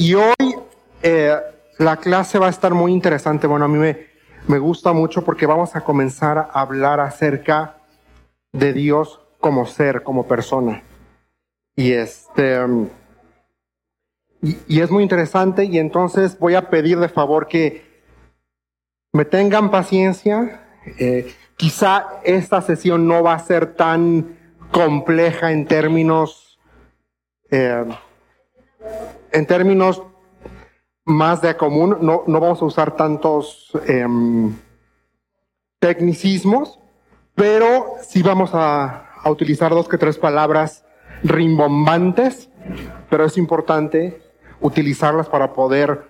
Y hoy eh, la clase va a estar muy interesante. Bueno, a mí me, me gusta mucho porque vamos a comenzar a hablar acerca de Dios como ser, como persona. Y este y, es muy interesante y entonces voy a pedir de favor que me tengan paciencia. Eh, quizá esta sesión no va a ser tan compleja en términos eh, en términos más de común, no, no vamos a usar tantos em, tecnicismos, pero sí vamos a, utilizar dos que tres palabras rimbombantes, pero es importante utilizarlas para poder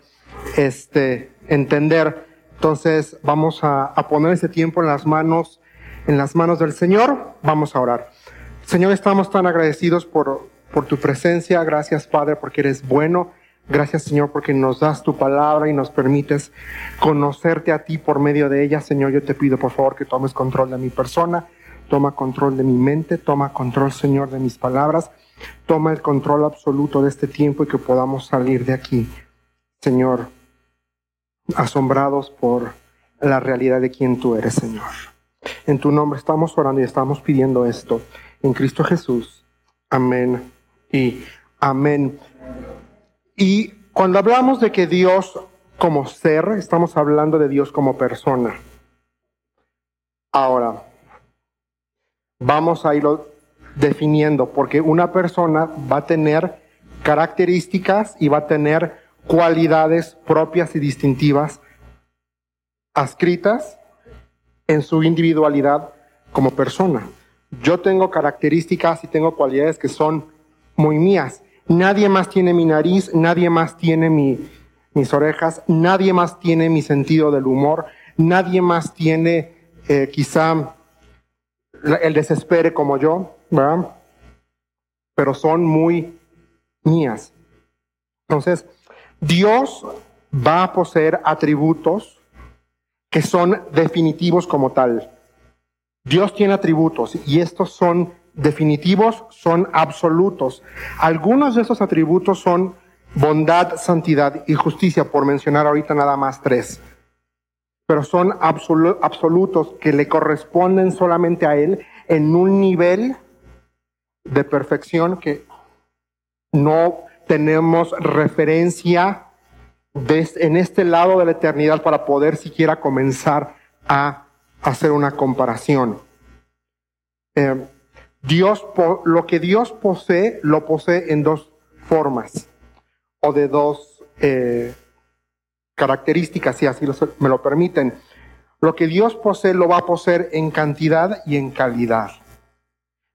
este, entender. Entonces vamos a, a, poner ese tiempo en las manos, en las manos del Señor. Vamos a orar. Señor, estamos tan agradecidos por, por tu presencia. Gracias, Padre, porque eres bueno. Gracias, Señor, porque nos das tu palabra y nos permites conocerte a ti por medio de ella. Señor, yo te pido, por favor, que tomes control de mi persona, toma control de mi mente, toma control, Señor, de mis palabras Toma el control absoluto de este tiempo y que podamos salir de aquí, Señor, asombrados por la realidad de quien tú eres, Señor. En tu nombre estamos orando y estamos pidiendo esto. En Cristo Jesús. Amén y amén. Y cuando hablamos de que Dios como ser, estamos hablando de Dios como persona. Ahora, vamos a irlo definiendo, porque una persona va a tener características y va a tener cualidades propias y distintivas adscritas en su individualidad como persona. Yo tengo características y tengo cualidades que son muy mías. Nadie más tiene mi nariz, nadie más tiene mi, mis orejas, nadie más tiene mi sentido del humor, nadie más tiene eh, quizá el desespere como yo. ¿verdad? Pero son muy mías. Entonces, Dios va a poseer atributos que son definitivos como tal. Dios tiene atributos y estos son definitivos, son absolutos. Algunos de esos atributos son bondad, santidad y justicia, por mencionar ahorita nada más tres. Pero son absolutos que le corresponden solamente a Él en un nivel de perfección que no tenemos referencia en este lado de la eternidad para poder siquiera comenzar a hacer una comparación. Eh, Dios, lo que Dios posee, lo posee en dos formas o de dos eh, características, si así me lo permiten. Lo que Dios posee lo va a poseer en cantidad y en calidad.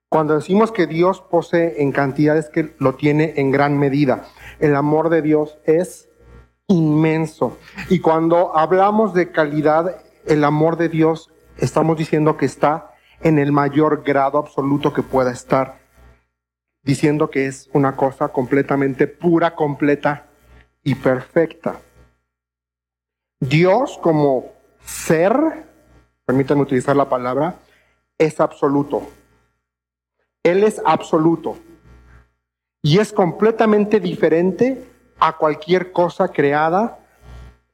Cuando decimos que Dios posee en cantidades que lo tiene en gran medida. El amor de Dios es inmenso. Y cuando hablamos de calidad, el amor de Dios, estamos diciendo que está en el mayor grado absoluto que pueda estar. Diciendo que es una cosa completamente pura, completa y perfecta. Dios como ser, permítanme utilizar la palabra, es absoluto. Él es absoluto y es completamente diferente a cualquier cosa creada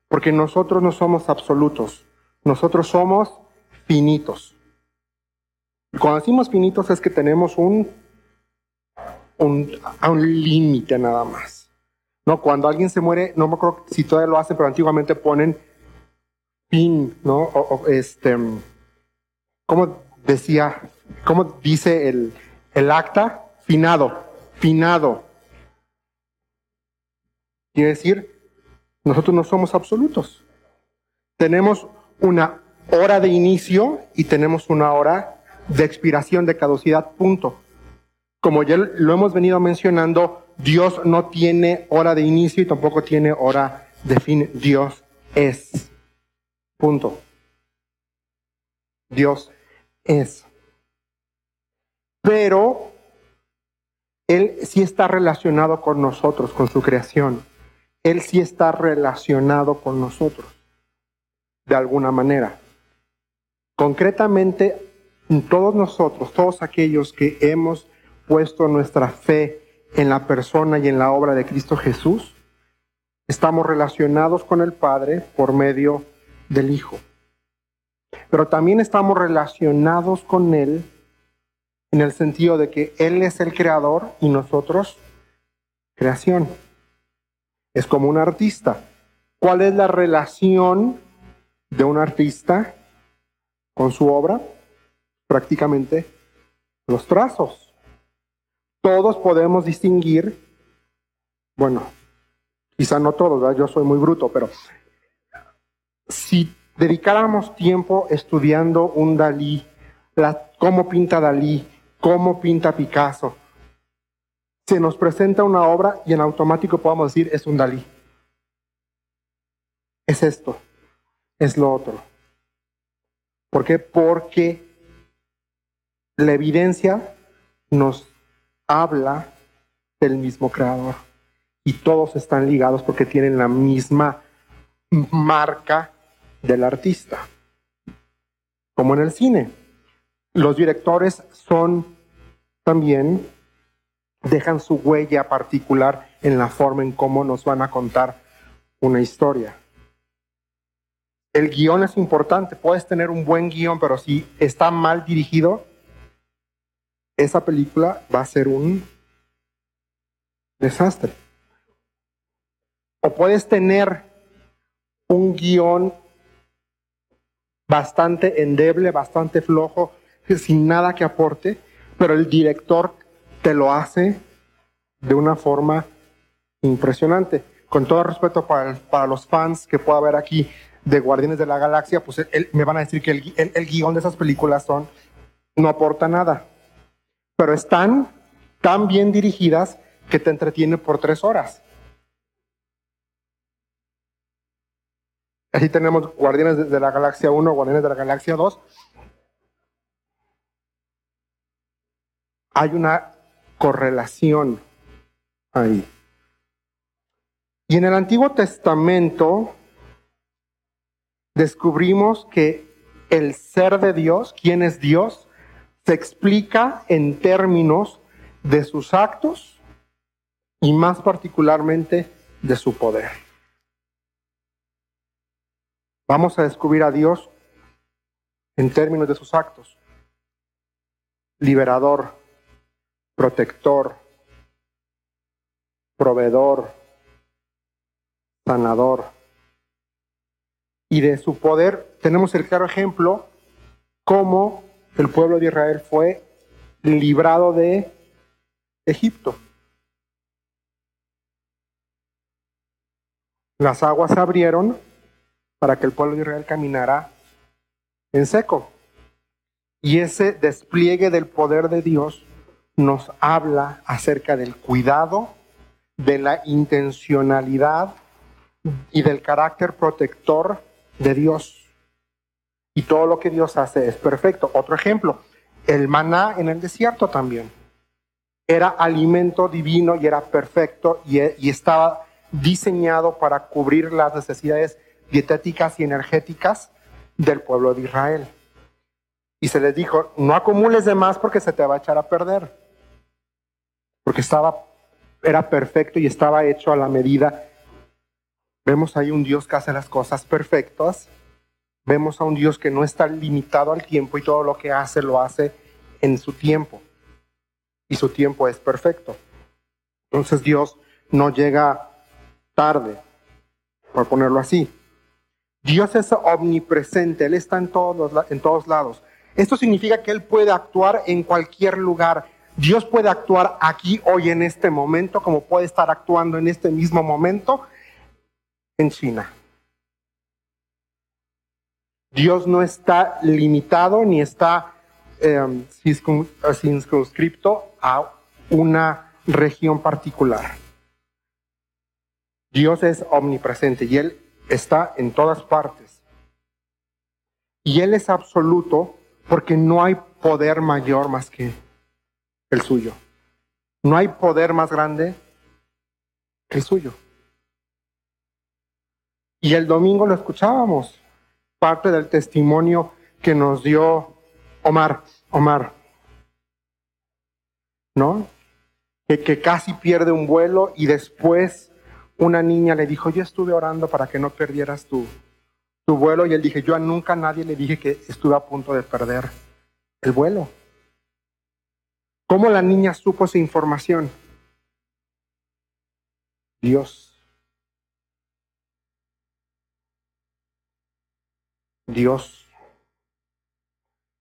porque nosotros no somos absolutos, nosotros somos finitos. Cuando decimos finitos es que tenemos un, un, límite nada más. No, cuando alguien se muere, no me acuerdo si todavía lo hacen, pero antiguamente ponen fin, ¿no? Este, ¿cómo decía, cómo dice el, el acta, finado, finado. Quiere decir, nosotros no somos absolutos. Tenemos una hora de inicio y tenemos una hora de expiración, de caducidad, punto. Como ya lo hemos venido mencionando, Dios no tiene hora de inicio y tampoco tiene hora de fin. Dios es. Punto. Dios es pero Él sí está relacionado con nosotros, con su creación. Él sí está relacionado con nosotros, de alguna manera. Concretamente, todos nosotros, todos aquellos que hemos puesto nuestra fe en la persona y en la obra de Cristo Jesús, estamos relacionados con el Padre por medio del Hijo. Pero también estamos relacionados con Él en el sentido de que Él es el creador y nosotros creación. Es como un artista. ¿Cuál es la relación de un artista con su obra? Prácticamente los trazos. Todos podemos distinguir, bueno, quizá no todos, yo soy muy bruto, pero si dedicáramos tiempo estudiando un Dalí, cómo pinta Dalí, cómo pinta Picasso, se nos presenta una obra y en automático podemos decir es un Dalí. Es esto, es lo otro. ¿Por qué? Porque la evidencia nos habla del mismo creador y todos están ligados porque tienen la misma marca del artista. Como en el cine. Los directores son también, dejan su huella particular en la forma en cómo nos van a contar una historia. El guion es importante, puedes tener un buen guion, pero si está mal dirigido, esa película va a ser un desastre. O puedes tener un guion bastante endeble, bastante flojo, sin nada que aporte, pero el director te lo hace de una forma impresionante. Con todo respeto para, los fans que pueda haber aquí de Guardianes de la Galaxia, pues me van a decir que el, el guion de esas películas son, no aporta nada, pero están tan bien dirigidas que te entretienen por tres horas. Así tenemos Guardianes de la Galaxia 1, Guardianes de la Galaxia 2. Hay una correlación ahí. Y en el Antiguo Testamento descubrimos que el ser de Dios, quién es Dios, se explica en términos de sus actos y más particularmente de su poder. Vamos a descubrir a Dios en términos de sus actos. Liberador, protector, proveedor, sanador. Y de su poder tenemos el claro ejemplo cómo el pueblo de Israel fue librado de Egipto. Las aguas se abrieron para que el pueblo de Israel caminara en seco. Y ese despliegue del poder de Dios nos habla acerca del cuidado, de la intencionalidad y del carácter protector de Dios. Y todo lo que Dios hace es perfecto. Otro ejemplo, el maná en el desierto también. Era alimento divino y era perfecto y, estaba diseñado para cubrir las necesidades dietéticas y energéticas del pueblo de Israel. Y se les dijo, no acumules de más porque se te va a echar a perder. Porque estaba, era perfecto y estaba hecho a la medida. Vemos ahí un Dios que hace las cosas perfectas. Vemos a un Dios que no está limitado al tiempo y todo lo que hace lo hace en su tiempo. Y su tiempo es perfecto. Entonces Dios no llega tarde, por ponerlo así. Dios es omnipresente, Él está en todos, en todos lados. Esto significa que Él puede actuar en cualquier lugar. Dios puede actuar aquí, hoy, en este momento, como puede estar actuando en este mismo momento en China. Dios no está limitado ni está eh, circunscripto a una región particular. Dios es omnipresente y Él está en todas partes. Y Él es absoluto porque no hay poder mayor más que el suyo. No hay poder más grande que el suyo. Y el domingo lo escuchábamos, parte del testimonio que nos dio Omar, Omar, ¿no? Que, casi pierde un vuelo y después una niña le dijo, yo estuve orando para que no perdieras tu, tu vuelo y él dije, yo a nunca nadie le dije que estuve a punto de perder el vuelo. ¿Cómo la niña supo esa información? Dios. Dios.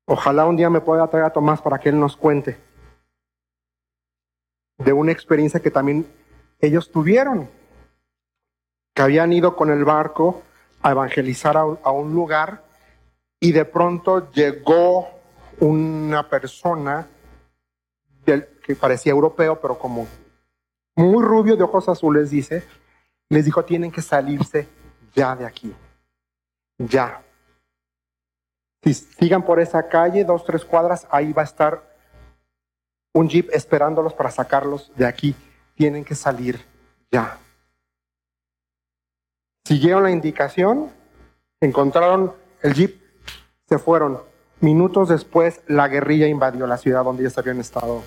Ojalá un día me pueda traer a Tomás para que él nos cuente de una experiencia que también ellos tuvieron, que habían ido con el barco a evangelizar a, un lugar y de pronto llegó una persona que parecía europeo, pero como muy rubio de ojos azules, dice, les dijo, tienen que salirse ya de aquí, ya. Si sigan por esa calle, dos, tres cuadras, ahí va a estar un jeep esperándolos para sacarlos de aquí. Tienen que salir ya. Siguieron la indicación, encontraron el jeep, se fueron. Minutos después, la guerrilla invadió la ciudad donde ellos habían estado.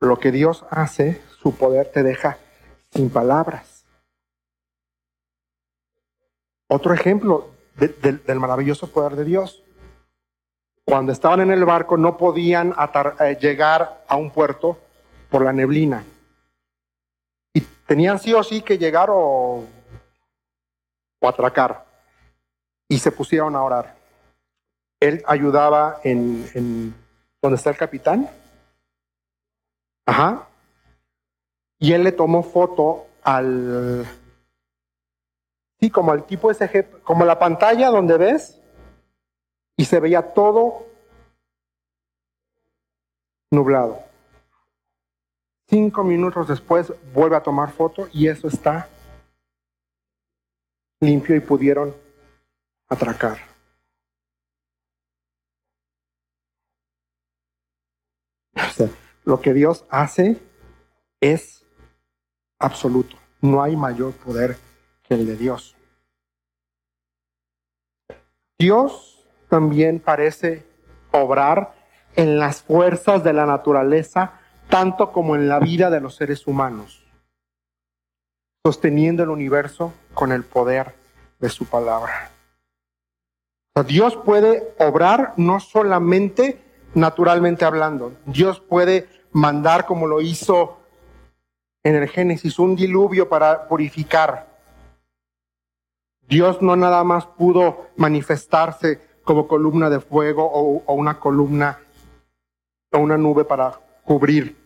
Lo que Dios hace, su poder te deja sin palabras. Otro ejemplo del maravilloso poder de Dios. Cuando estaban en el barco no podían eh, llegar a un puerto por la neblina. Y tenían sí o sí que llegar o, atracar. Y se pusieron a orar. Él ayudaba en, en donde está el capitán. Ajá. Y él le tomó foto al, sí, como al tipo ese, como la pantalla donde ves, y se veía todo nublado. Cinco minutos después vuelve a tomar foto y eso está limpio y pudieron atracar. lo que Dios hace es absoluto. No hay mayor poder el de Dios. Dios también parece obrar en las fuerzas de la naturaleza, tanto como en la vida de los seres humanos, sosteniendo el universo con el poder de su palabra. Dios puede obrar no solamente naturalmente hablando, Dios puede mandar como lo hizo en el Génesis un diluvio para purificar. Dios no nada más pudo manifestarse como columna de fuego o, una columna o una nube para cubrir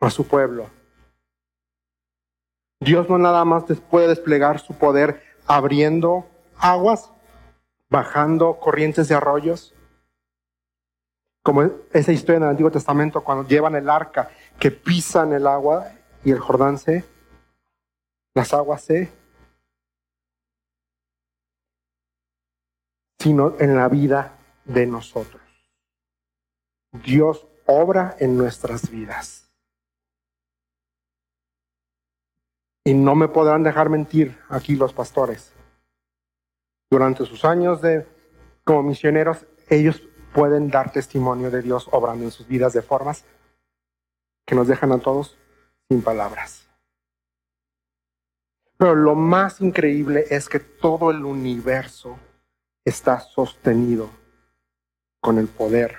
a su pueblo. Dios no nada más puede desplegar su poder abriendo aguas, bajando corrientes de arroyos, como esa historia en el Antiguo Testamento cuando llevan el arca que pisan el agua y el Jordán se, las aguas se, sino en la vida de nosotros. Dios obra en nuestras vidas. Y no me podrán dejar mentir aquí los pastores. Durante sus años de como misioneros, ellos pueden dar testimonio de Dios obrando en sus vidas de formas que nos dejan a todos sin palabras. Pero lo más increíble es que todo el universo está sostenido con el poder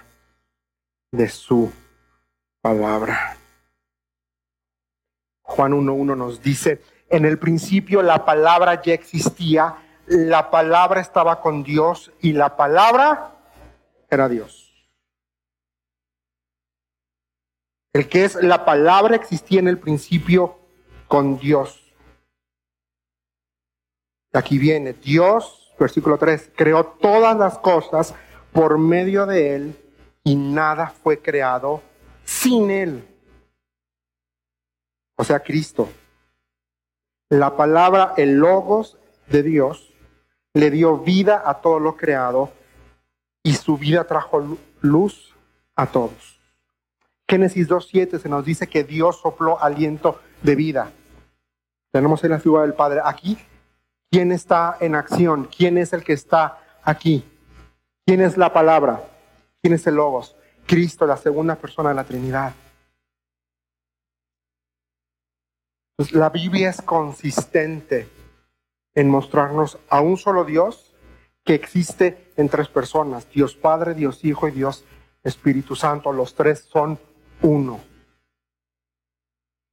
de su palabra. Juan 1.1 nos dice, en el principio la palabra ya existía, la palabra estaba con Dios y la palabra era Dios. El que es la palabra existía en el principio con Dios. Aquí viene, Dios, versículo 3, creó todas las cosas por medio de Él y nada fue creado sin Él. O sea, Cristo. La palabra, el logos de Dios, le dio vida a todo lo creado y su vida trajo luz a todos. Génesis 2.7 se nos dice que Dios sopló aliento de vida. Tenemos en la figura del Padre. Aquí, ¿quién está en acción? ¿Quién es el que está aquí? ¿Quién es la palabra? ¿Quién es el Logos? Cristo, la segunda persona de la Trinidad. Pues la Biblia es consistente en mostrarnos a un solo Dios que existe en tres personas, Dios Padre, Dios Hijo y Dios Espíritu Santo. Los tres son uno.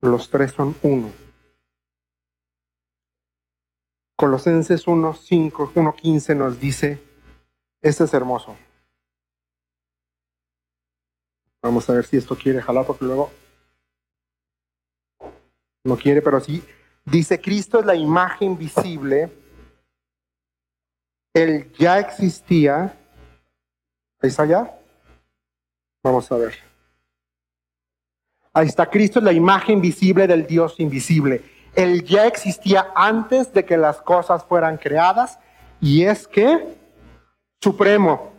Los tres son uno. Colosenses 1.5, 1.15 nos dice, este es hermoso. Vamos a ver si esto quiere jalar, porque luego no quiere, pero sí. Dice, Cristo es la imagen visible. Él ya existía. ¿Ahí está ya? Vamos a ver. Ahí está, Cristo es la imagen visible del Dios invisible. Él ya existía antes de que las cosas fueran creadas y es que supremo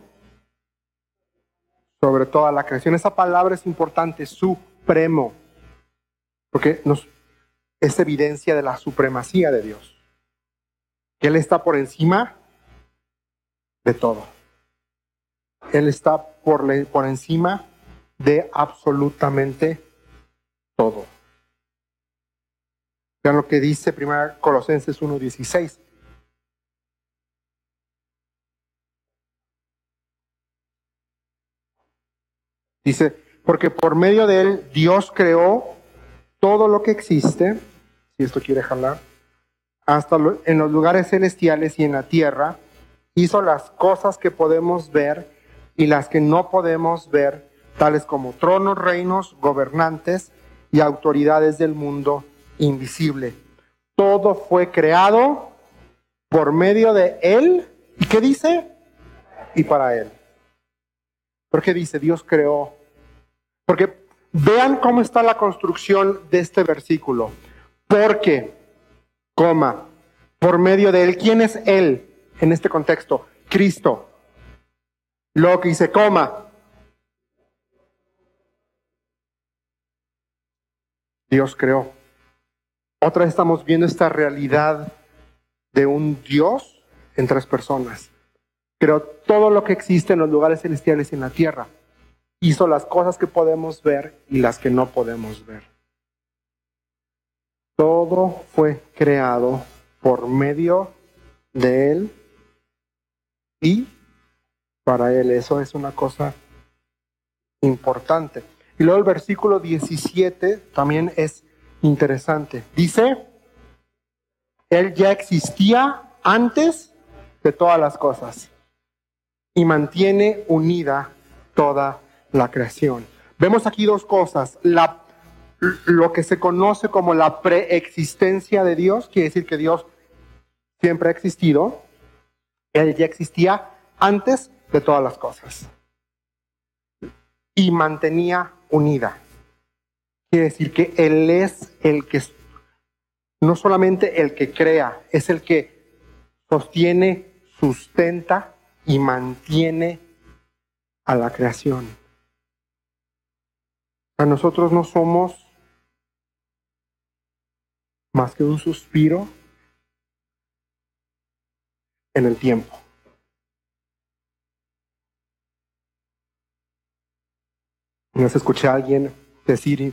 sobre toda la creación. Esa palabra es importante, supremo, porque nos, es evidencia de la supremacía de Dios. Él está por encima de todo. Él está por encima de absolutamente todo. Vean lo que dice 1 Colosenses 1.16. Dice, porque por medio de él Dios creó todo lo que existe, si esto quiere jalar, hasta en los lugares celestiales y en la tierra, hizo las cosas que podemos ver y las que no podemos ver, tales como tronos, reinos, gobernantes y autoridades del mundo invisible. Todo fue creado por medio de Él. ¿Y qué dice? Y para Él. ¿Por qué dice Dios creó? Porque vean cómo está la construcción de este versículo. Porque, coma, por medio de Él. ¿Quién es Él en este contexto? Cristo. Lo que dice, coma. Dios creó. Otra vez estamos viendo esta realidad de un Dios en tres personas. Creó todo lo que existe en los lugares celestiales y en la tierra. Hizo las cosas que podemos ver y las que no podemos ver. Todo fue creado por medio de Él y para Él. Eso es una cosa importante. Y luego el versículo 17 también es interesante. Dice, Él ya existía antes de todas las cosas y mantiene unida toda la creación. Vemos aquí dos cosas. Lo que se conoce como la preexistencia de Dios, quiere decir que Dios siempre ha existido. Él ya existía antes de todas las cosas. Y mantenía unida. Quiere decir que Él es el que, no solamente el que crea, es el que sostiene, sustenta y mantiene a la creación. A nosotros no somos más que un suspiro en el tiempo. No se escuché a alguien decir,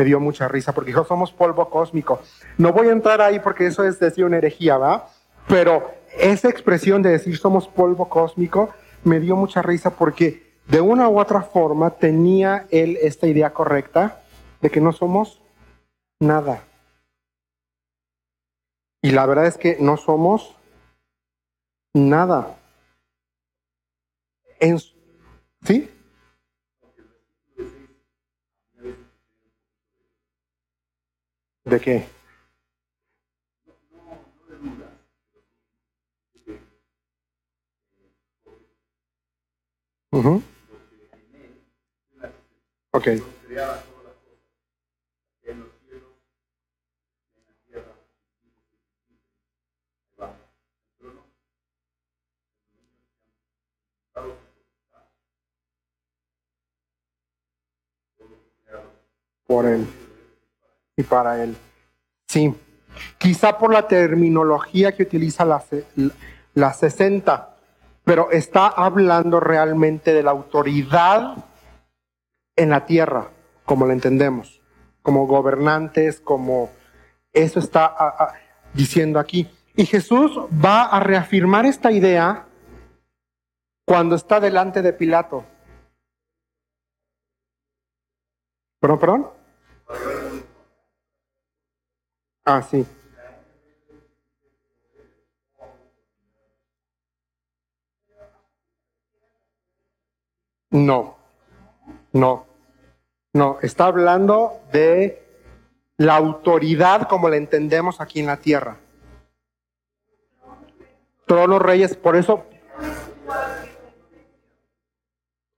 me dio mucha risa porque dijo, somos polvo cósmico. No voy a entrar ahí porque eso es decir una herejía, ¿va? Pero esa expresión de decir somos polvo cósmico me dio mucha risa porque de una u otra forma tenía él esta idea correcta de que no somos nada. Y la verdad es que no somos nada. En, ¿Sí? ¿De qué? Uh Ok. Por él y para él. Sí, quizá por la terminología que utiliza la, la 60, pero está hablando realmente de la autoridad en la tierra, como la entendemos, como gobernantes, como Eso está diciendo aquí. Y Jesús va a reafirmar esta idea cuando está delante de Pilato. ¿Perdón, perdón? Ah, sí. No, no, no. Está hablando de la autoridad como la entendemos aquí en la tierra. Todos los reyes, por eso...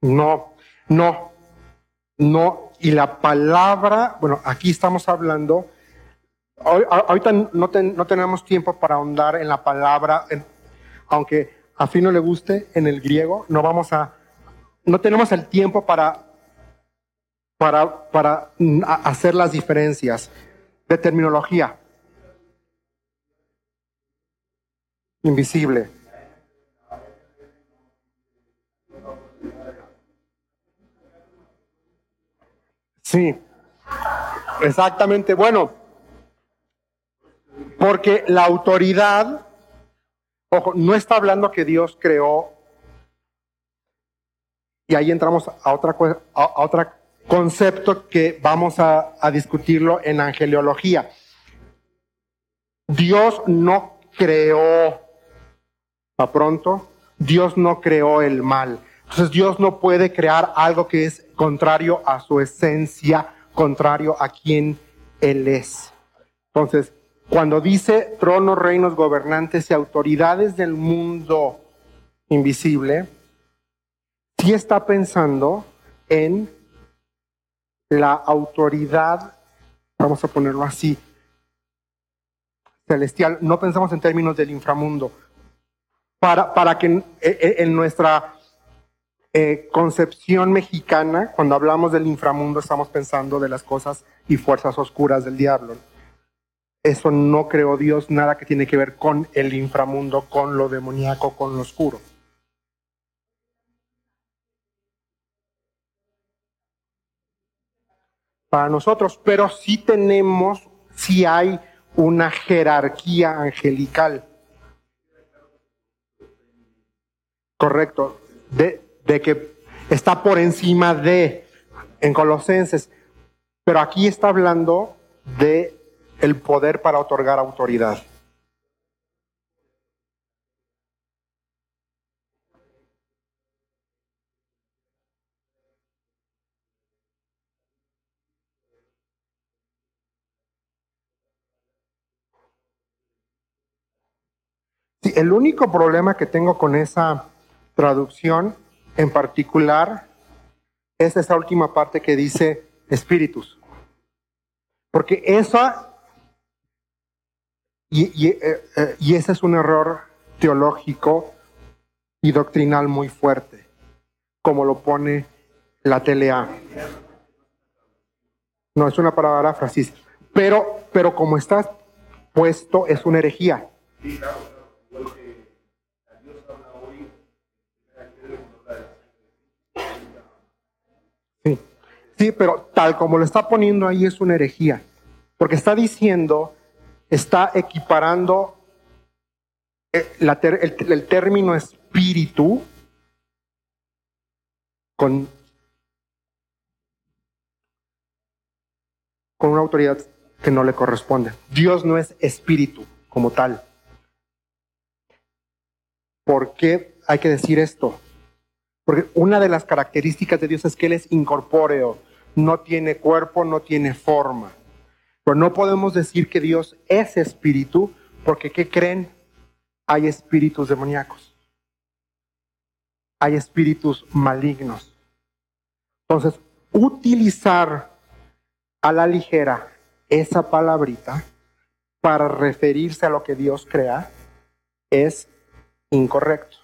No, no, no. Y la palabra, bueno, aquí estamos hablando, ahorita no, tenemos tiempo para ahondar en la palabra, aunque a fin no le guste en el griego, no vamos a, no tenemos el tiempo para para, para hacer las diferencias de terminología. Invisible. Sí, exactamente. Bueno, porque la autoridad, ojo, no está hablando que Dios creó, y ahí entramos a otra, a otra concepto que vamos a, discutirlo en angeliología. Dios no creó, a pronto, Dios no creó el mal. Entonces Dios no puede crear algo que es contrario a su esencia, contrario a quien Él es. Entonces, cuando dice tronos, reinos, gobernantes y autoridades del mundo invisible, sí está pensando en la autoridad, vamos a ponerlo así, celestial, no pensamos en términos del inframundo, para, para que en, en nuestra eh, concepción mexicana, cuando hablamos del inframundo, estamos pensando de las cosas y fuerzas oscuras del diablo. Eso no creó Dios nada que tiene que ver con el inframundo, con lo demoníaco, con lo oscuro. para nosotros, pero sí tenemos, sí hay una jerarquía angelical. Correcto, de, de que está por encima de en Colosenses, pero aquí está hablando de el poder para otorgar autoridad. el único problema que tengo con esa traducción en particular es esa última parte que dice espíritus. Porque esa, y, eh, eh, y ese es un error teológico y doctrinal muy fuerte, como lo pone la TLA. No, es una paráfrasis. Pero, pero como está puesto, es una herejía. Sí, sí, pero tal como lo está poniendo ahí es una herejía, porque está diciendo, está equiparando eh, el, el término espíritu con, con una autoridad que no le corresponde. Dios no es espíritu como tal. ¿Por qué hay que decir esto? Porque una de las características de Dios es que Él es incorpóreo, no tiene cuerpo, no tiene forma. Pero no podemos decir que Dios es espíritu, porque ¿qué creen? Hay espíritus demoníacos. Hay espíritus malignos. Entonces, utilizar a la ligera esa palabrita para referirse a lo que Dios crea es incorrecto.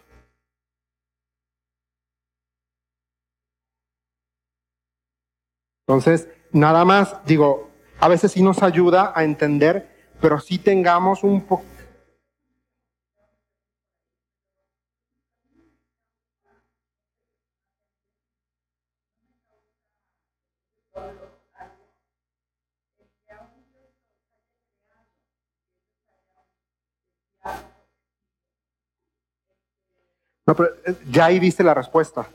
Entonces, nada más, digo, a veces sí nos ayuda a entender, pero sí tengamos un poco... No, pero eh, ya ahí viste la respuesta.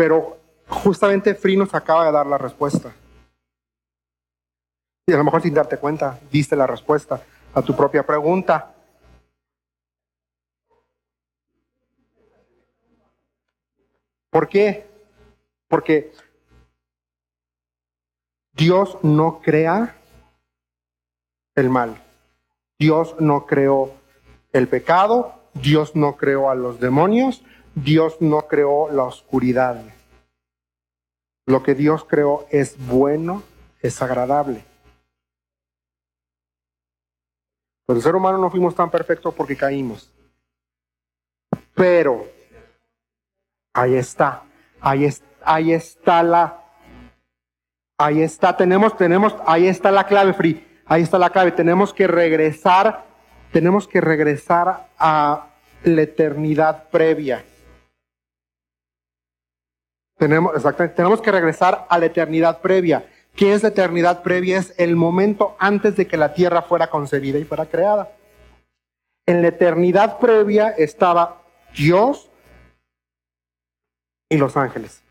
Pero justamente Free nos acaba de dar la respuesta. Y a lo mejor sin darte cuenta, diste la respuesta a tu propia pregunta. ¿Por qué? Porque Dios no crea el mal. Dios no creó el pecado, Dios no creó a los demonios, Dios no creó la oscuridad. Lo que Dios creó es bueno, es agradable. Pero el ser humano no fuimos tan perfectos porque caímos. Pero ahí está, ahí, ahí está la, ahí está, tenemos, tenemos, ahí está la clave, Free, ahí está la clave. Tenemos que regresar, tenemos que regresar a la eternidad previa. Tenemos, exactamente, tenemos que regresar a la eternidad previa. ¿Qué es la eternidad previa? Es el momento antes de que la tierra fuera concebida y fuera creada. En la eternidad previa estaba Dios y los ángeles.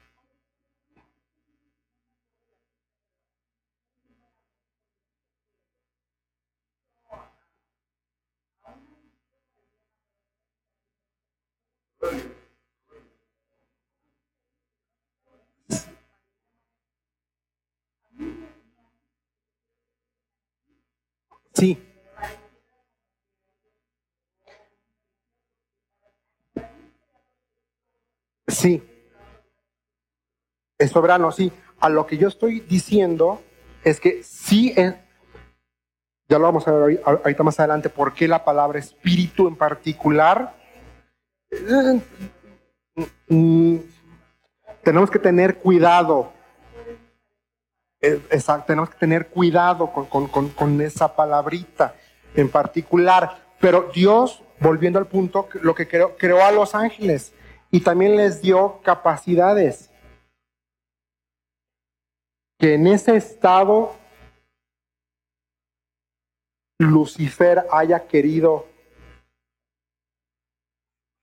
Sí. Sí. Es soberano, sí. A lo que yo estoy diciendo es que sí, ya lo vamos a ver ahorita más adelante, por qué la palabra espíritu en particular. Eh, mm, tenemos que tener cuidado exacto, tenemos que tener cuidado con, esa palabrita en particular. Pero Dios, volviendo al punto, lo que creó, creó a los ángeles y también les dio capacidades. Que en ese estado Lucifer haya querido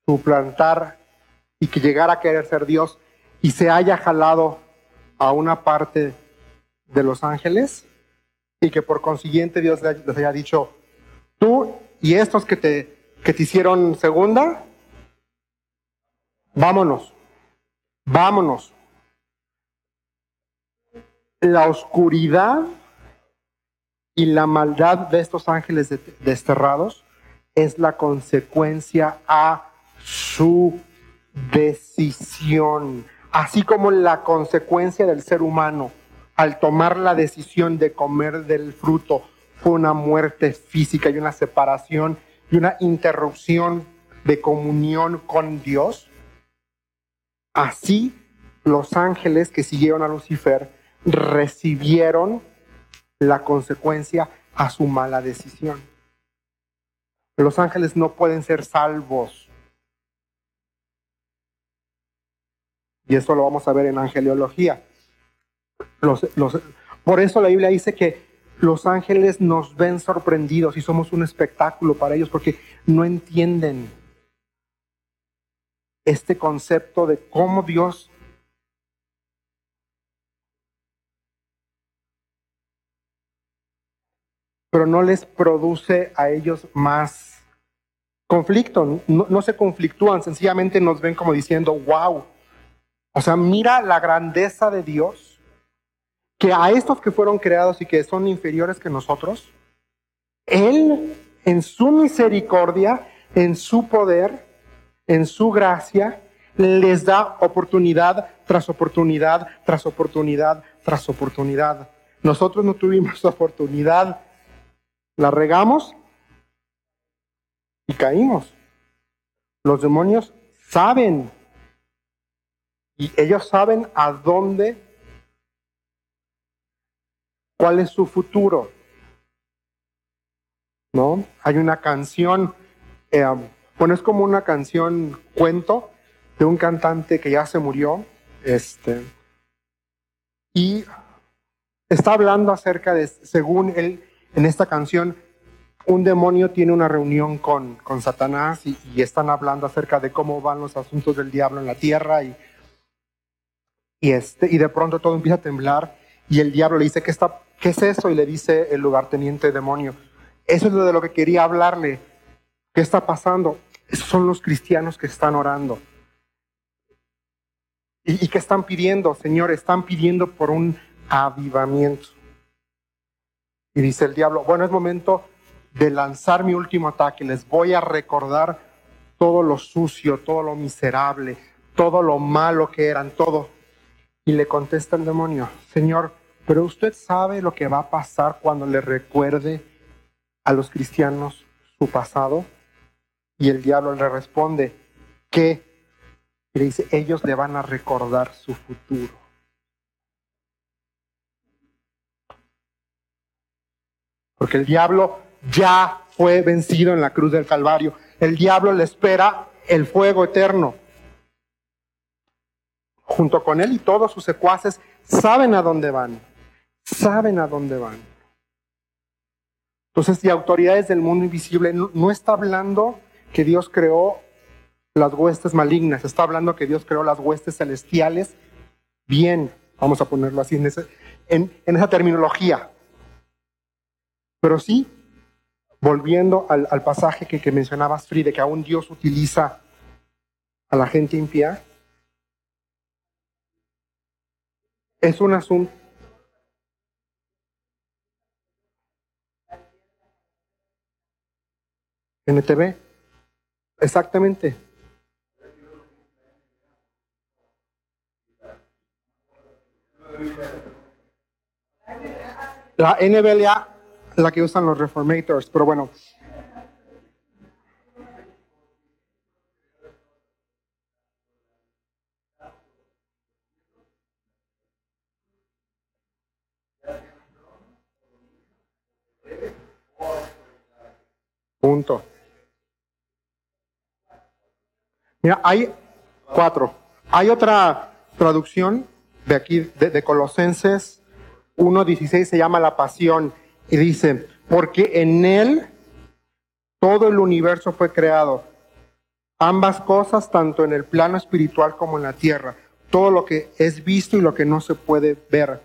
suplantar y que llegara a querer ser Dios y se haya jalado a una parte de los ángeles y que por consiguiente Dios les haya dicho, tú y estos que te, que te hicieron segunda, vámonos, vámonos. La oscuridad y la maldad de estos ángeles desterrados es la consecuencia a su decisión, así como la consecuencia del ser humano al tomar la decisión de comer del fruto fue una muerte física y una separación y una interrupción de comunión con Dios, así los ángeles que siguieron a Lucifer recibieron la consecuencia a su mala decisión. Los ángeles no pueden ser salvos. Y eso lo vamos a ver en por eso la Biblia dice que los ángeles nos ven sorprendidos y somos un espectáculo para ellos porque no entienden este concepto de cómo Dios pero no les produce a ellos más conflicto, no, no, se conflictúan, sencillamente nos ven como diciendo, wow, o sea, mira la grandeza de Dios que a estos que fueron creados y que son inferiores que nosotros, Él en su misericordia, en su poder, en su gracia, les da oportunidad tras oportunidad, tras oportunidad, tras oportunidad. Nosotros no tuvimos oportunidad, la regamos y caímos. Los demonios saben y ellos saben a dónde ¿Cuál es su futuro? ¿No? Hay una canción, Eh, bueno, es como una canción cuento de un cantante que ya se murió. Este, y está hablando acerca de, según él, en esta canción, un demonio tiene una reunión con, con Satanás y, están hablando acerca de cómo van los asuntos del diablo en la tierra y, y, este, y de pronto todo empieza a temblar y el diablo le dice, ¿qué, está, ¿qué es eso? Y le dice el lugarteniente demonio, eso es de lo que quería hablarle. ¿Qué está pasando? Son los cristianos que están orando. ¿Y, y qué están pidiendo, Señor? Están pidiendo por un avivamiento. Y dice el diablo, bueno, es momento de lanzar mi último ataque. Les voy a recordar todo lo sucio, todo lo miserable, todo lo malo que eran, todo. Y le contesta el demonio, Señor, pero usted sabe lo que va a pasar cuando le recuerde a los cristianos su pasado. Y el diablo le responde, ¿qué? Y le dice, ellos le van a recordar su futuro. Porque el diablo ya fue vencido en la cruz del Calvario. El diablo le espera el fuego eterno. Junto con él y todos sus secuaces saben a dónde van. Saben a dónde van. Entonces, y autoridades del mundo invisible no, está hablando que Dios creó las huestes malignas, está hablando que Dios creó las huestes celestiales bien, vamos a ponerlo así en, esa terminología. Pero sí, volviendo al, pasaje que, que, mencionabas, Fride, que aún Dios utiliza a la gente impía, es un asunto. NTV, exactamente. La NBLA la que usan los reformators, pero bueno. Punto. Mira, hay cuatro. Hay otra traducción de aquí, de, de Colosenses 1.16, se llama La Pasión y dice, porque en Él todo el universo fue creado. Ambas cosas, tanto en el plano espiritual como en la tierra. Todo lo que es visto y lo que no se puede ver.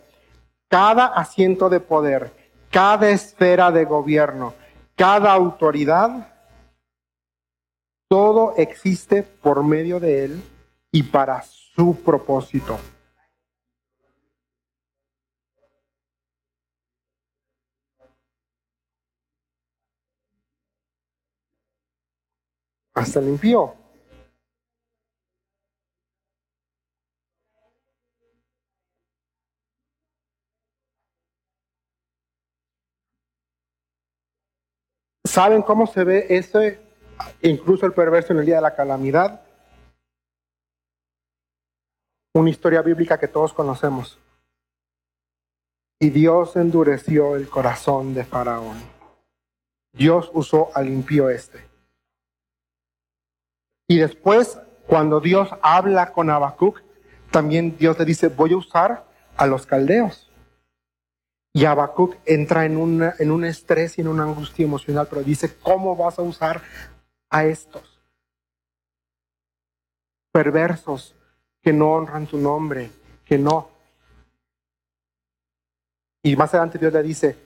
Cada asiento de poder, cada esfera de gobierno, cada autoridad, todo existe por medio de Él y para su propósito. hasta el impío. ¿Saben cómo se ve ese, incluso el perverso en el día de la calamidad? Una historia bíblica que todos conocemos. Y Dios endureció el corazón de Faraón. Dios usó al impío este. Y después, cuando Dios habla con Habacuc, también Dios le dice, voy a usar a los caldeos. Y Habacuc entra en, en un estrés y en una angustia emocional, pero dice, ¿cómo vas a usar a estos perversos que no honran tu nombre, que no? Y más adelante Dios le dice,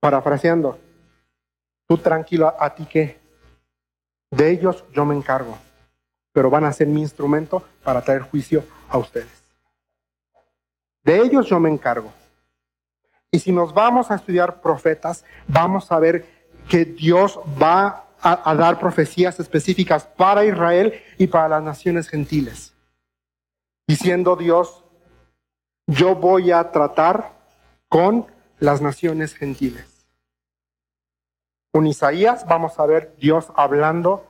parafraseando, tú tranquilo, a ti qué, de ellos yo me encargo, pero van a ser mi instrumento para traer juicio a ustedes. De ellos yo me encargo. Y si nos vamos a estudiar profetas, vamos a ver que Dios va a, dar profecías específicas para Israel y para las naciones gentiles. Diciendo Dios, yo voy a tratar con las naciones gentiles. Un Isaías vamos a ver Dios hablando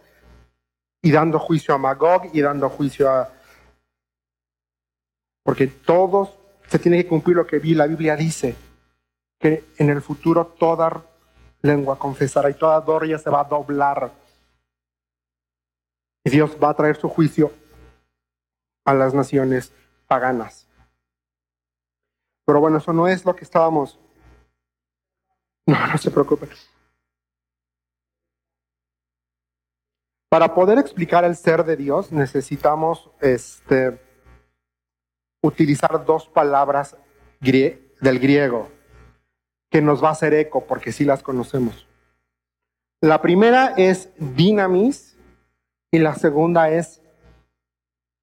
y dando juicio a Magog y dando juicio a... Porque todos se tiene que cumplir lo que vi. La Biblia dice que en el futuro toda lengua confesará y toda dorilla se va a doblar Y Dios va a traer su juicio a las naciones paganas. Pero bueno, eso no es lo que estábamos. No, no se preocupe. Para poder explicar el ser de Dios necesitamos este, utilizar dos palabras del griego que nos va a hacer eco porque sí las conocemos. La primera es dinamis y la segunda es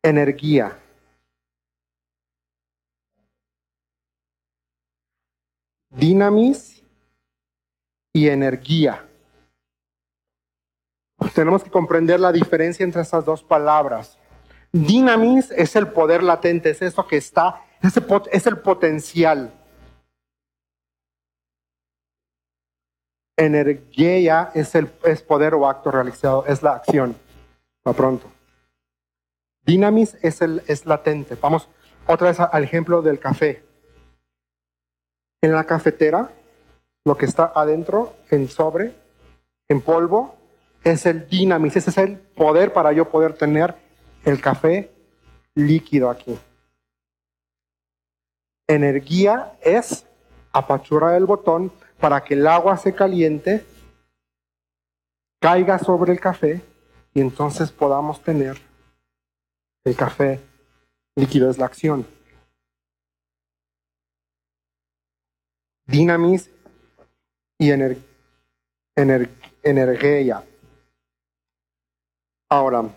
energía. Dinamis y energía. Pues tenemos que comprender la diferencia entre esas dos palabras. Dinamis es el poder latente, es eso que está, es el potencial. Energía es el es poder o acto realizado, es la acción. Va pronto. Dinamis es, el, es latente. Vamos otra vez al ejemplo del café. En la cafetera, lo que está adentro, en sobre, en polvo, es el dinamis, ese es el poder para yo poder tener el café líquido aquí. Energía es apachurar el botón para que el agua se caliente, caiga sobre el café y entonces podamos tener el café líquido, es la acción. Dinamis y energía. Ahora,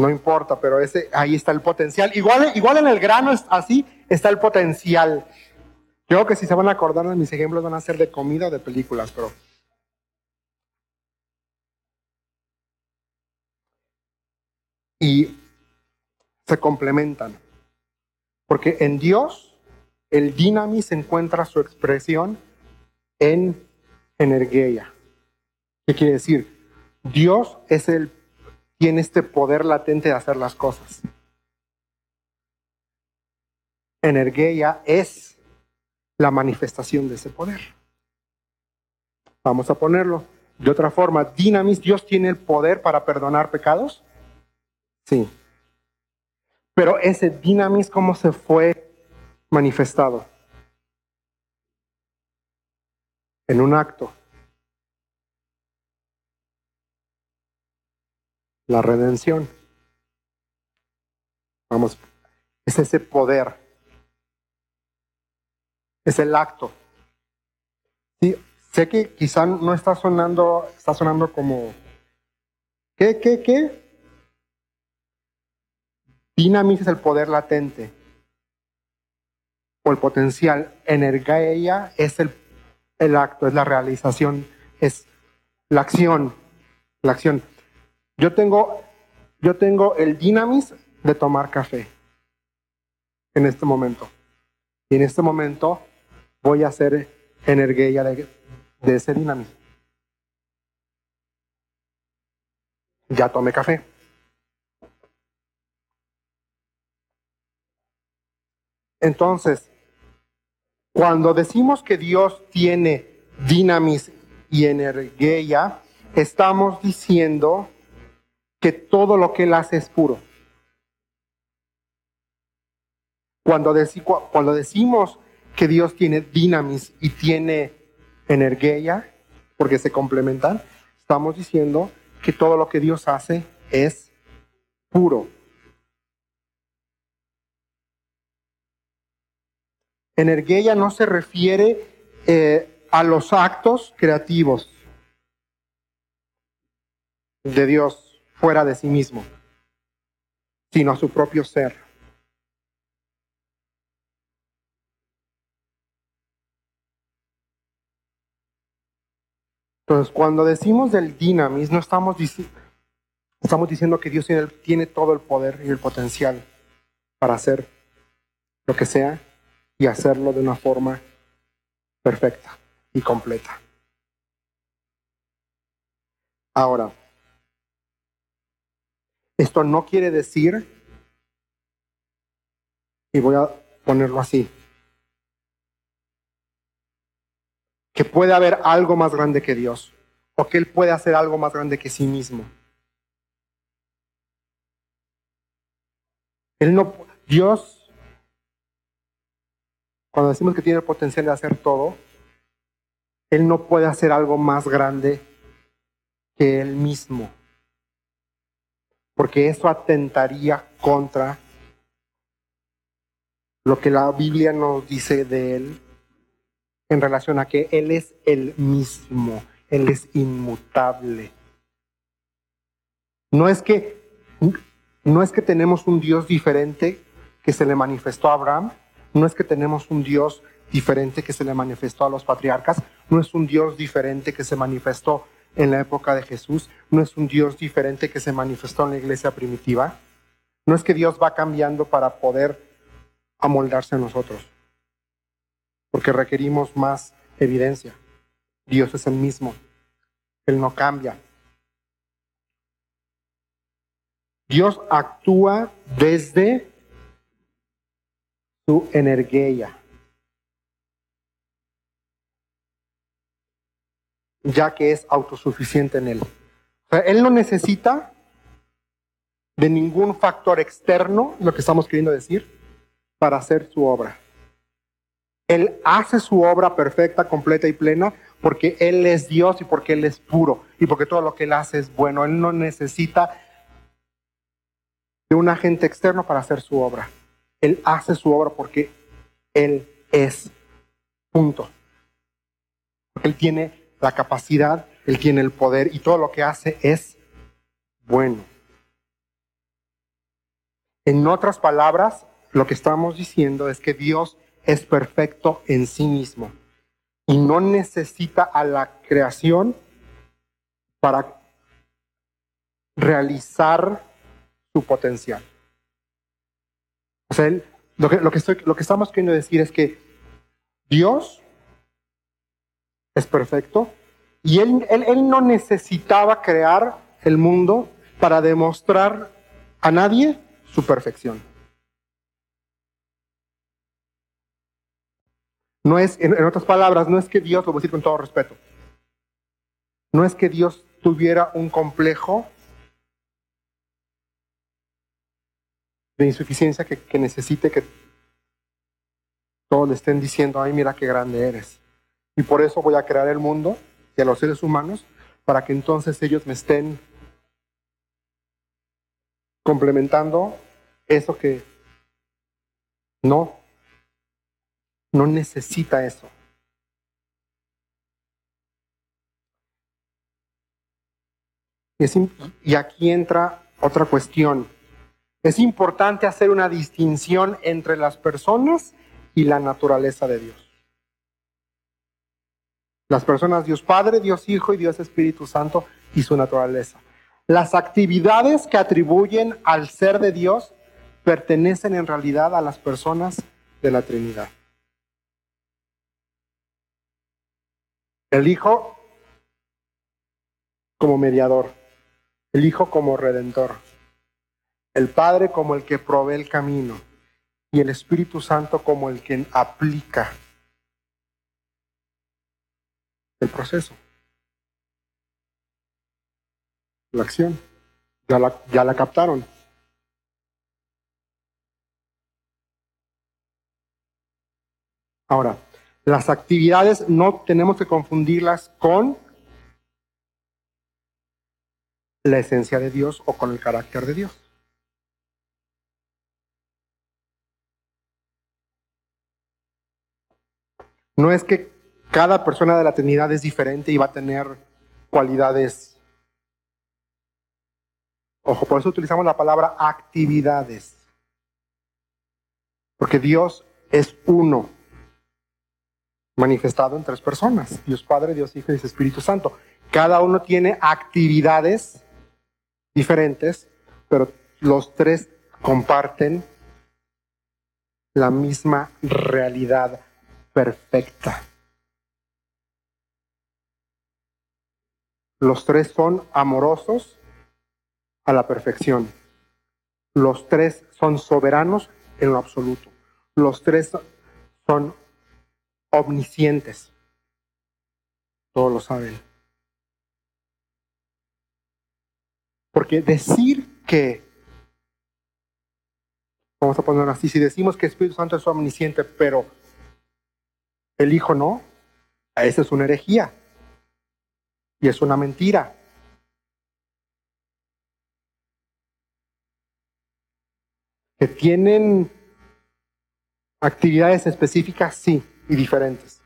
no importa, pero ese, ahí está el potencial. Igual, igual en el grano así está el potencial. Yo creo que si se van a acordar de mis ejemplos van a ser de comida o de películas, pero... Y se complementan. Porque en Dios el dinamis encuentra su expresión en energía. ¿Qué quiere decir? Dios es el, tiene este poder latente de hacer las cosas. Energía es la manifestación de ese poder. Vamos a ponerlo de otra forma. Dinamis, Dios tiene el poder para perdonar pecados. Sí. Pero ese dinamis, ¿cómo se fue manifestado en un acto. La redención. Vamos, es ese poder. Es el acto. Sí, sé que quizá no está sonando, está sonando como, ¿qué, qué, qué? Dinamis es el poder latente o el potencial. Energía es el, el acto, es la realización, es la acción, la acción. Yo tengo, yo tengo el dinamis de tomar café en este momento. Y en este momento voy a hacer energía de, de ese dinamis. Ya tomé café. Entonces, cuando decimos que Dios tiene dinamis y energía, estamos diciendo que todo lo que Él hace es puro. Cuando, decimos que Dios tiene dinamis y tiene energía, porque se complementan, estamos diciendo que todo lo que Dios hace es puro. Energía no se refiere eh, a los actos creativos de Dios fuera de sí mismo, sino a su propio ser. Entonces, cuando decimos del dinamis, no estamos, estamos diciendo que Dios tiene todo el poder y el potencial para hacer lo que sea y hacerlo de una forma perfecta y completa. Ahora, esto no quiere decir, y voy a ponerlo así, que puede haber algo más grande que Dios o que Él puede hacer algo más grande que sí mismo. Él no, Dios, cuando decimos que tiene el potencial de hacer todo, Él no puede hacer algo más grande que Él mismo. Porque eso atentaría contra lo que la Biblia nos dice de Él en relación a que Él es el mismo, Él es inmutable. No es que, no es que tenemos un Dios diferente que se le manifestó a Abraham, no es que tenemos un Dios diferente que se le manifestó a los patriarcas, no es un Dios diferente que se manifestó en la época de Jesús, no es un Dios diferente que se manifestó en la iglesia primitiva, no es que Dios va cambiando para poder amoldarse a nosotros porque requerimos más evidencia. Dios es el mismo, Él no cambia. Dios actúa desde su energía, ya que es autosuficiente en Él. Él no necesita de ningún factor externo, lo que estamos queriendo decir, para hacer su obra. Él hace su obra perfecta, completa y plena porque Él es Dios y porque Él es puro y porque todo lo que Él hace es bueno. Él no necesita de un agente externo para hacer su obra. Él hace su obra porque Él es. Punto. Porque Él tiene la capacidad, Él tiene el poder y todo lo que hace es bueno. En otras palabras, lo que estamos diciendo es que Dios es perfecto en sí mismo y no necesita a la creación para realizar su potencial. O sea, lo, que, lo, que estoy, lo que estamos queriendo decir es que Dios es perfecto y él, él, él no necesitaba crear el mundo para demostrar a nadie su perfección. No es, en, otras palabras, no es que Dios, lo voy a decir con todo respeto, no es que Dios tuviera un complejo de insuficiencia que, que, necesite que todos le estén diciendo, ay, mira qué grande eres. Y por eso voy a crear el mundo y a los seres humanos para que entonces ellos me estén complementando eso que no, no necesita eso. y aquí entra otra cuestión. Es importante hacer una distinción entre las personas y la naturaleza de Dios. Las personas Dios Padre, Dios Hijo y Dios Espíritu Santo y su naturaleza. Las actividades que atribuyen al ser de Dios pertenecen en realidad a las personas de la Trinidad. El Hijo como mediador, el Hijo como redentor, el Padre como el que provee el camino y el Espíritu Santo como el que aplica el proceso, la acción. Ya la, ya la captaron. Ahora, las actividades no tenemos que confundirlas con la esencia de Dios o con el carácter de Dios. No es que cada persona de la Trinidad es diferente y va a tener cualidades. Ojo, por eso utilizamos la palabra actividades. Porque Dios es uno manifestado en tres personas, Dios Padre, Dios Hijo y Espíritu Santo. Cada uno tiene actividades diferentes, pero los tres comparten la misma realidad perfecta. Los tres son amorosos a la perfección. Los tres son soberanos en lo absoluto. Los tres son omniscientes. todos lo saben. Porque decir que, vamos a ponerlo así, si decimos que el Espíritu Santo es omnisciente, pero el Hijo no, esa es una herejía y es una mentira. Que tienen actividades específicas, sí, y diferentes.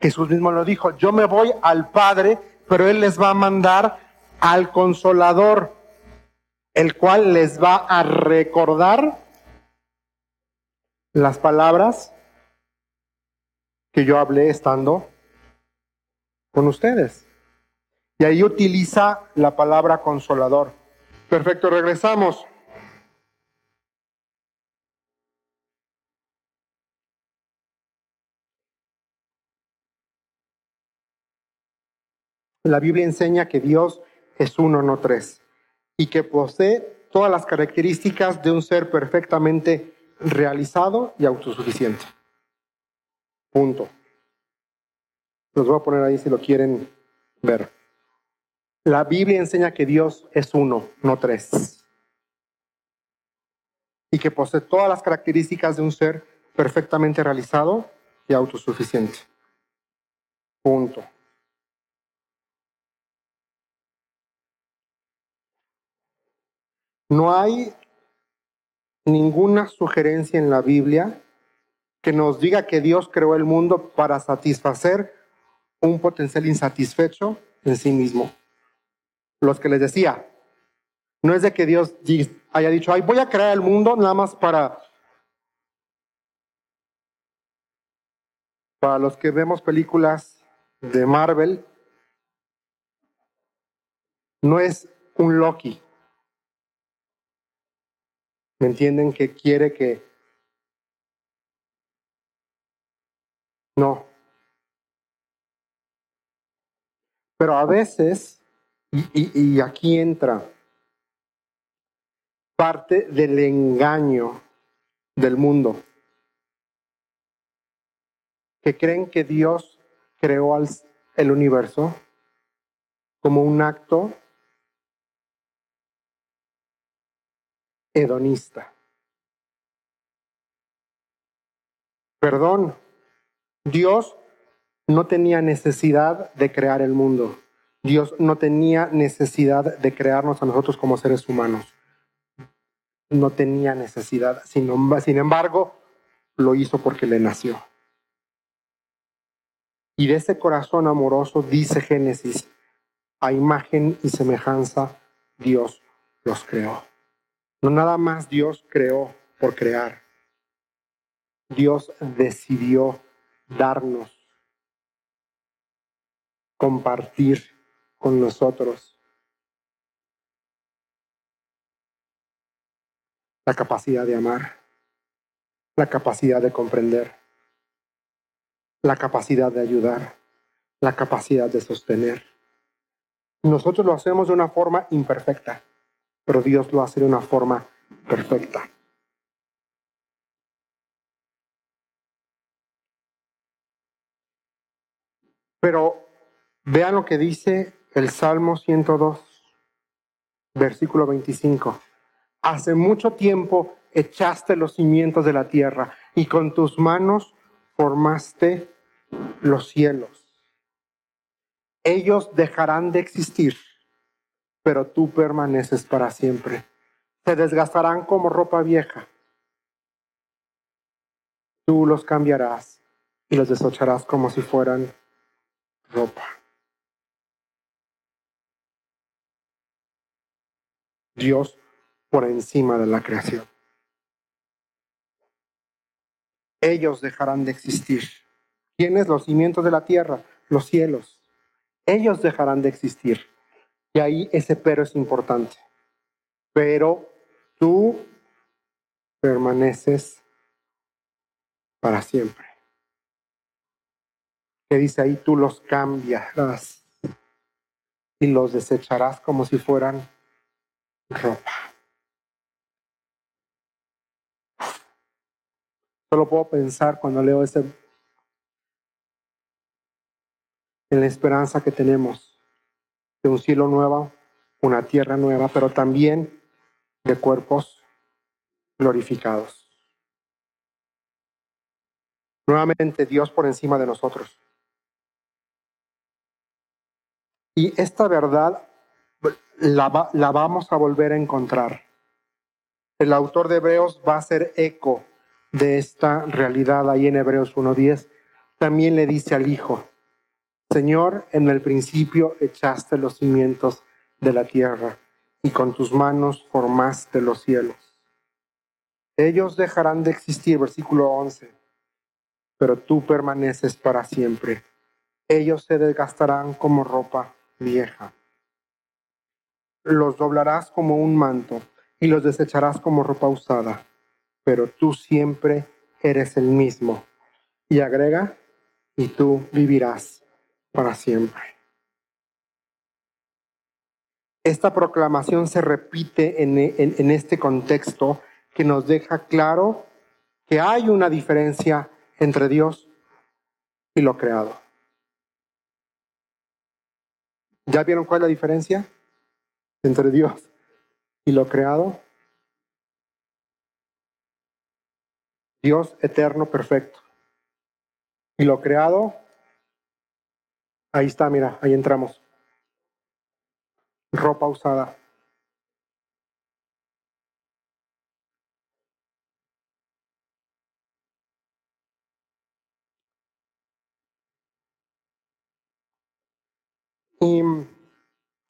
Jesús mismo lo dijo, yo me voy al Padre, pero Él les va a mandar al consolador, el cual les va a recordar las palabras que yo hablé estando con ustedes. Y ahí utiliza la palabra consolador. Perfecto, regresamos. La Biblia enseña que Dios es uno, no tres, y que posee todas las características de un ser perfectamente realizado y autosuficiente. Punto. Los voy a poner ahí si lo quieren ver. La Biblia enseña que Dios es uno, no tres. Y que posee todas las características de un ser perfectamente realizado y autosuficiente. Punto. No hay ninguna sugerencia en la Biblia que nos diga que Dios creó el mundo para satisfacer un potencial insatisfecho en sí mismo. Los que les decía, no es de que Dios haya dicho, ay, voy a crear el mundo nada más para... Para los que vemos películas de Marvel, no es un Loki. ¿Me entienden que quiere que... No, Pero a veces, y, aquí entra parte del engaño del mundo, que creen que Dios creó el universo como un acto hedonista. Perdón, Dios no tenía necesidad de crear el mundo. Dios no tenía necesidad de crearnos a nosotros como seres humanos. No tenía necesidad. Sin, embargo, lo hizo porque le nació. Y de ese corazón amoroso, dice Génesis, a imagen y semejanza, Dios los creó. No nada más Dios creó por crear. Dios decidió darnos compartir con nosotros la capacidad de amar, la capacidad de comprender, la capacidad de ayudar, la capacidad de sostener. Nosotros lo hacemos de una forma imperfecta, pero Dios lo hace de una forma perfecta. Pero Vean lo que dice el Salmo 102, versículo 25. Hace mucho tiempo echaste los cimientos de la tierra y con tus manos formaste los cielos. Ellos dejarán de existir, pero tú permaneces para siempre. Se desgastarán como ropa vieja. Tú los cambiarás y los desocharás como si fueran ropa. Dios por encima de la creación. Ellos dejarán de existir. ¿Quiénes? Los cimientos de la tierra, los cielos. Ellos dejarán de existir. Y ahí ese pero es importante. Pero tú permaneces para siempre. Que dice ahí, tú los cambiarás y los desecharás como si fueran ropa. Solo puedo pensar cuando leo ese, en la esperanza que tenemos de un cielo nuevo, una tierra nueva, pero también de cuerpos glorificados. Nuevamente Dios por encima de nosotros. Y esta verdad la, la, vamos a volver a encontrar. El autor de Hebreos va a hacer eco de esta realidad ahí en Hebreos 1.10. También le dice al Hijo, Señor, en el principio echaste los cimientos de la tierra y con tus manos formaste los cielos. Ellos dejarán de existir, versículo 11, pero tú permaneces para siempre. Ellos se desgastarán como ropa vieja. Los doblarás como un manto y los desecharás como ropa usada, pero tú siempre eres el mismo. Y agrega, y tú vivirás para siempre. Esta proclamación se repite en, en, este contexto que nos deja claro que hay una diferencia entre Dios y lo creado. ¿Ya vieron cuál es la diferencia entre Dios y lo creado? Dios eterno, perfecto. Y lo creado, ahí está, mira, ahí entramos. Ropa usada.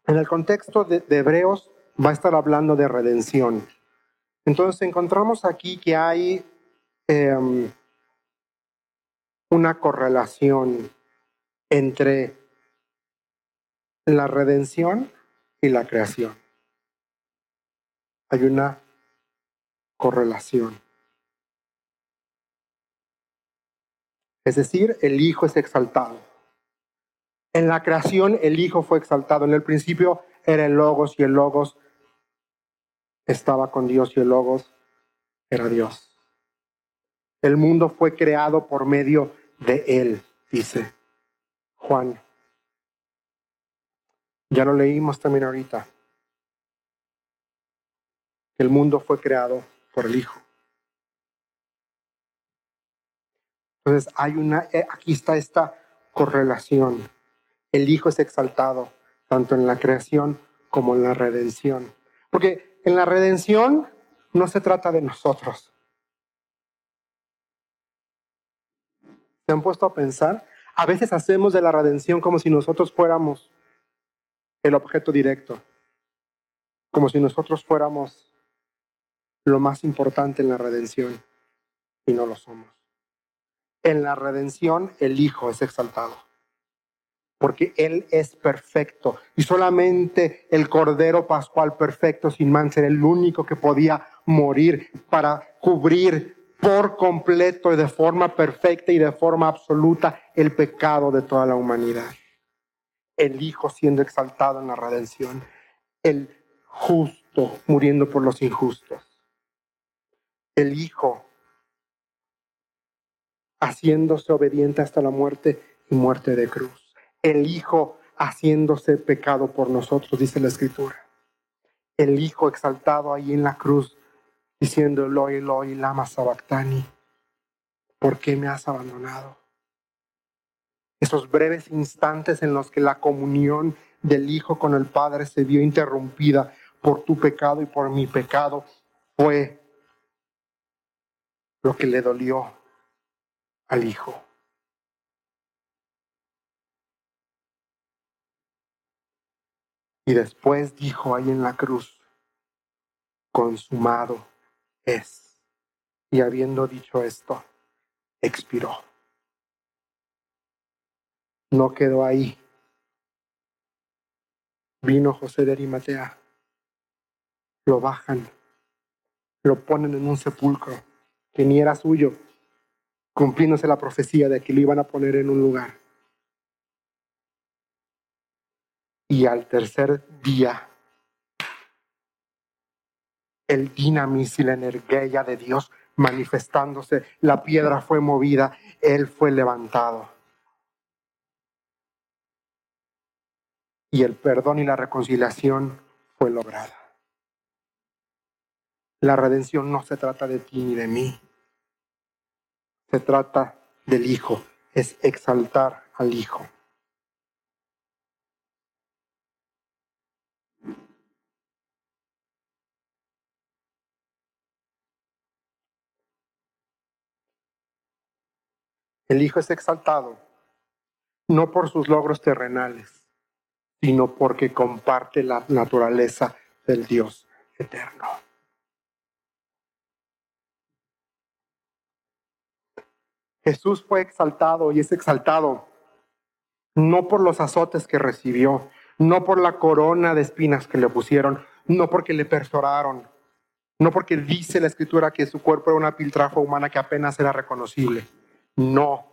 En el contexto de, Hebreos va a estar hablando de redención. Entonces encontramos aquí que hay em, una correlación entre la redención y la creación. Hay una correlación. Es decir, el Hijo es exaltado. En la creación el Hijo fue exaltado. En el principio era el Logos y el Logos estaba con Dios y el Logos era Dios. El mundo fue creado por medio de Él, dice Juan. Ya lo leímos también ahorita. El mundo fue creado por el Hijo. Entonces hay una, eh, aquí está esta correlación el Hijo es exaltado, tanto en la creación como en la redención. Porque en la redención no se trata de nosotros. ¿Se han puesto a pensar? A veces hacemos de la redención como si nosotros fuéramos el objeto directo, como si nosotros fuéramos lo más importante en la redención y no lo somos. En la redención el Hijo es exaltado porque Él es perfecto. Y solamente el Cordero Pascual perfecto, sin mancha, era el único que podía morir para cubrir por completo y de forma perfecta y de forma absoluta el pecado de toda la humanidad. El Hijo siendo exaltado en la redención. El justo muriendo por los injustos. El Hijo haciéndose obediente hasta la muerte y muerte de cruz el Hijo haciéndose pecado por nosotros, dice la Escritura. El Hijo exaltado ahí en la cruz, diciendo, Eloi, Eloi, lama sabactani, ¿por qué me has abandonado? Esos breves instantes en los que la comunión del Hijo con el Padre se vio interrumpida por tu pecado y por mi pecado, fue lo que le dolió al Hijo. Y después dijo ahí en la cruz, consumado es. Y habiendo dicho esto, expiró. No quedó ahí. Vino José de Arimatea, lo bajan, lo ponen en un sepulcro que ni era suyo, cumpliéndose la profecía de que lo iban a poner en un lugar. Y al tercer día, el dinamis y la energía de Dios manifestándose, la piedra fue movida, Él fue levantado. y el perdón y la reconciliación fue lograda. La redención no se trata de ti ni de mí, se trata del Hijo, es exaltar al Hijo. El Hijo es exaltado no por sus logros terrenales, sino porque comparte la naturaleza del Dios eterno. Jesús fue exaltado y es exaltado no por los azotes que recibió, no por la corona de espinas que le pusieron, no porque le perforaron, no porque dice la escritura que su cuerpo era una piltrafa humana que apenas era reconocible. No,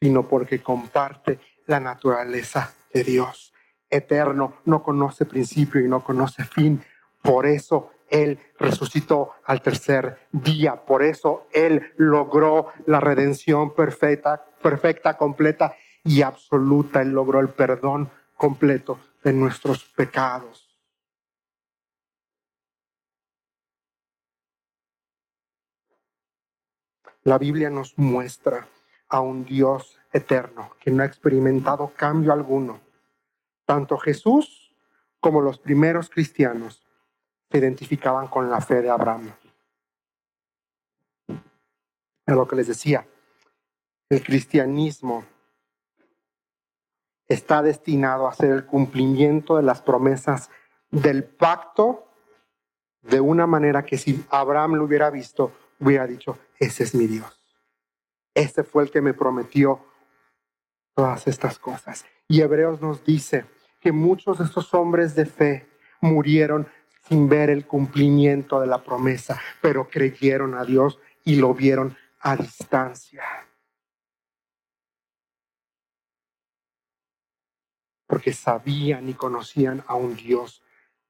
sino porque comparte la naturaleza de Dios. Eterno, no conoce principio y no conoce fin. Por eso Él resucitó al tercer día. Por eso Él logró la redención perfecta, perfecta, completa y absoluta. Él logró el perdón completo de nuestros pecados. La Biblia nos muestra a un Dios eterno que no ha experimentado cambio alguno. Tanto Jesús como los primeros cristianos se identificaban con la fe de Abraham. Es lo que les decía. El cristianismo está destinado a ser el cumplimiento de las promesas del pacto de una manera que si Abraham lo hubiera visto, hubiera dicho, ese es mi Dios. Este fue el que me prometió todas estas cosas. Y Hebreos nos dice que muchos de estos hombres de fe murieron sin ver el cumplimiento de la promesa, pero creyeron a Dios y lo vieron a distancia. Porque sabían y conocían a un Dios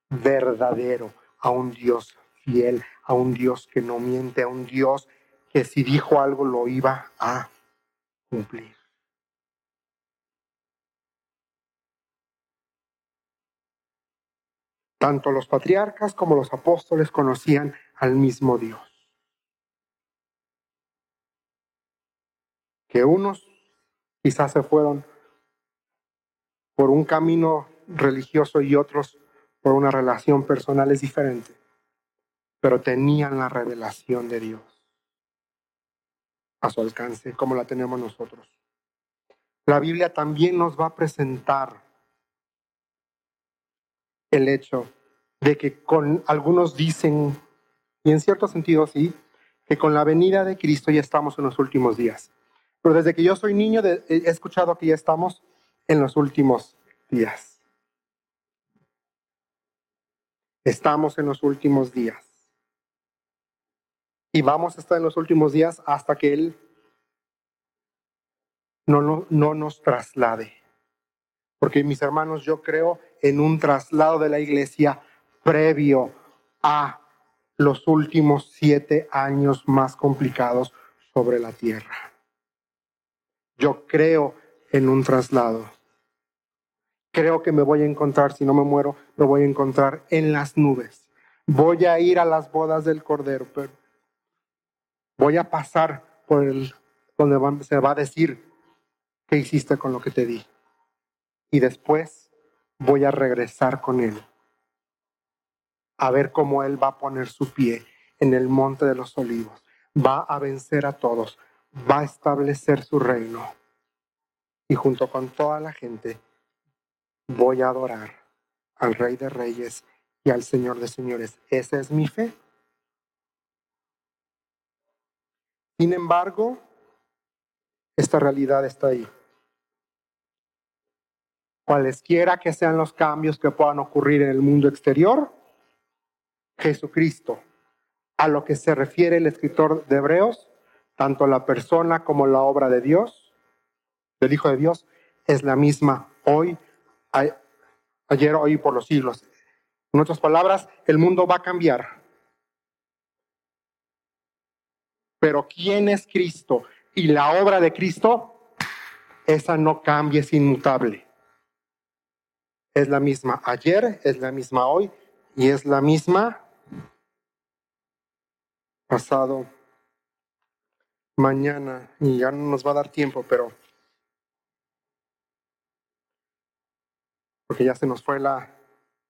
verdadero, a un Dios fiel, a un Dios que no miente, a un Dios que si dijo algo lo iba a cumplir. Tanto los patriarcas como los apóstoles conocían al mismo Dios. Que unos quizás se fueron por un camino religioso y otros por una relación personal es diferente, pero tenían la revelación de Dios a su alcance, como la tenemos nosotros. La Biblia también nos va a presentar el hecho de que con algunos dicen, y en cierto sentido sí, que con la venida de Cristo ya estamos en los últimos días. Pero desde que yo soy niño he escuchado que ya estamos en los últimos días. Estamos en los últimos días y vamos a estar en los últimos días hasta que Él no, no, no nos traslade. Porque mis hermanos, yo creo en un traslado de la iglesia previo a los últimos siete años más complicados sobre la tierra. Yo creo en un traslado. Creo que me voy a encontrar, si no me muero, me voy a encontrar en las nubes. Voy a ir a las bodas del Cordero, pero Voy a pasar por el donde se va a decir qué hiciste con lo que te di. Y después voy a regresar con él. A ver cómo él va a poner su pie en el monte de los olivos. Va a vencer a todos. Va a establecer su reino. Y junto con toda la gente voy a adorar al Rey de Reyes y al Señor de Señores. Esa es mi fe. Sin embargo, esta realidad está ahí. Cualesquiera que sean los cambios que puedan ocurrir en el mundo exterior, Jesucristo, a lo que se refiere el escritor de Hebreos, tanto la persona como la obra de Dios, del Hijo de Dios, es la misma hoy, ayer, hoy y por los siglos. En otras palabras, el mundo va a cambiar. Pero ¿quién es Cristo? Y la obra de Cristo, esa no cambia, es inmutable. es la misma ayer, es la misma hoy y es la misma pasado mañana. Y ya no nos va a dar tiempo, pero porque ya se nos fue la,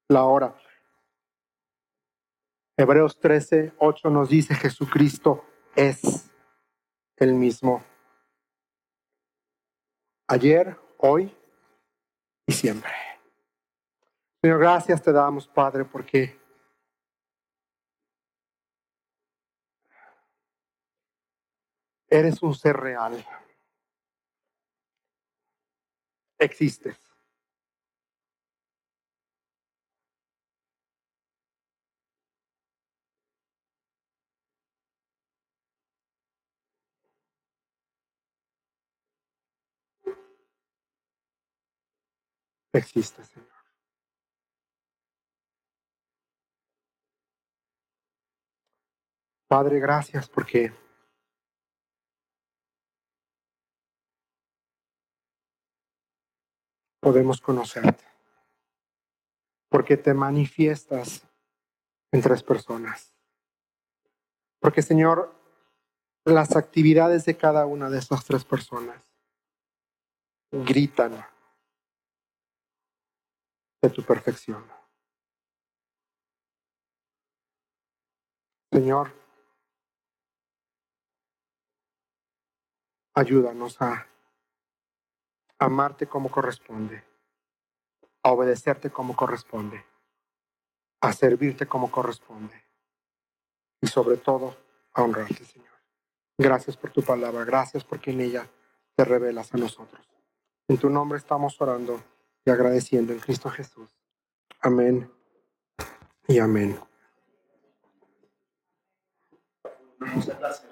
la hora. Hebreos 13, 8 nos dice Jesucristo es el mismo. Ayer, hoy y siempre. Señor, gracias te damos, Padre, porque eres un ser real. Existes. Existe, Señor. Padre, gracias porque podemos conocerte, porque te manifiestas en tres personas, porque Señor, las actividades de cada una de esas tres personas gritan de tu perfección. Señor, ayúdanos a amarte como corresponde, a obedecerte como corresponde, a servirte como corresponde y sobre todo a honrarte, Señor. Gracias por tu palabra, gracias porque en ella te revelas a nosotros. En tu nombre estamos orando y agradeciendo en Cristo Jesús. Amén y amén. Gracias.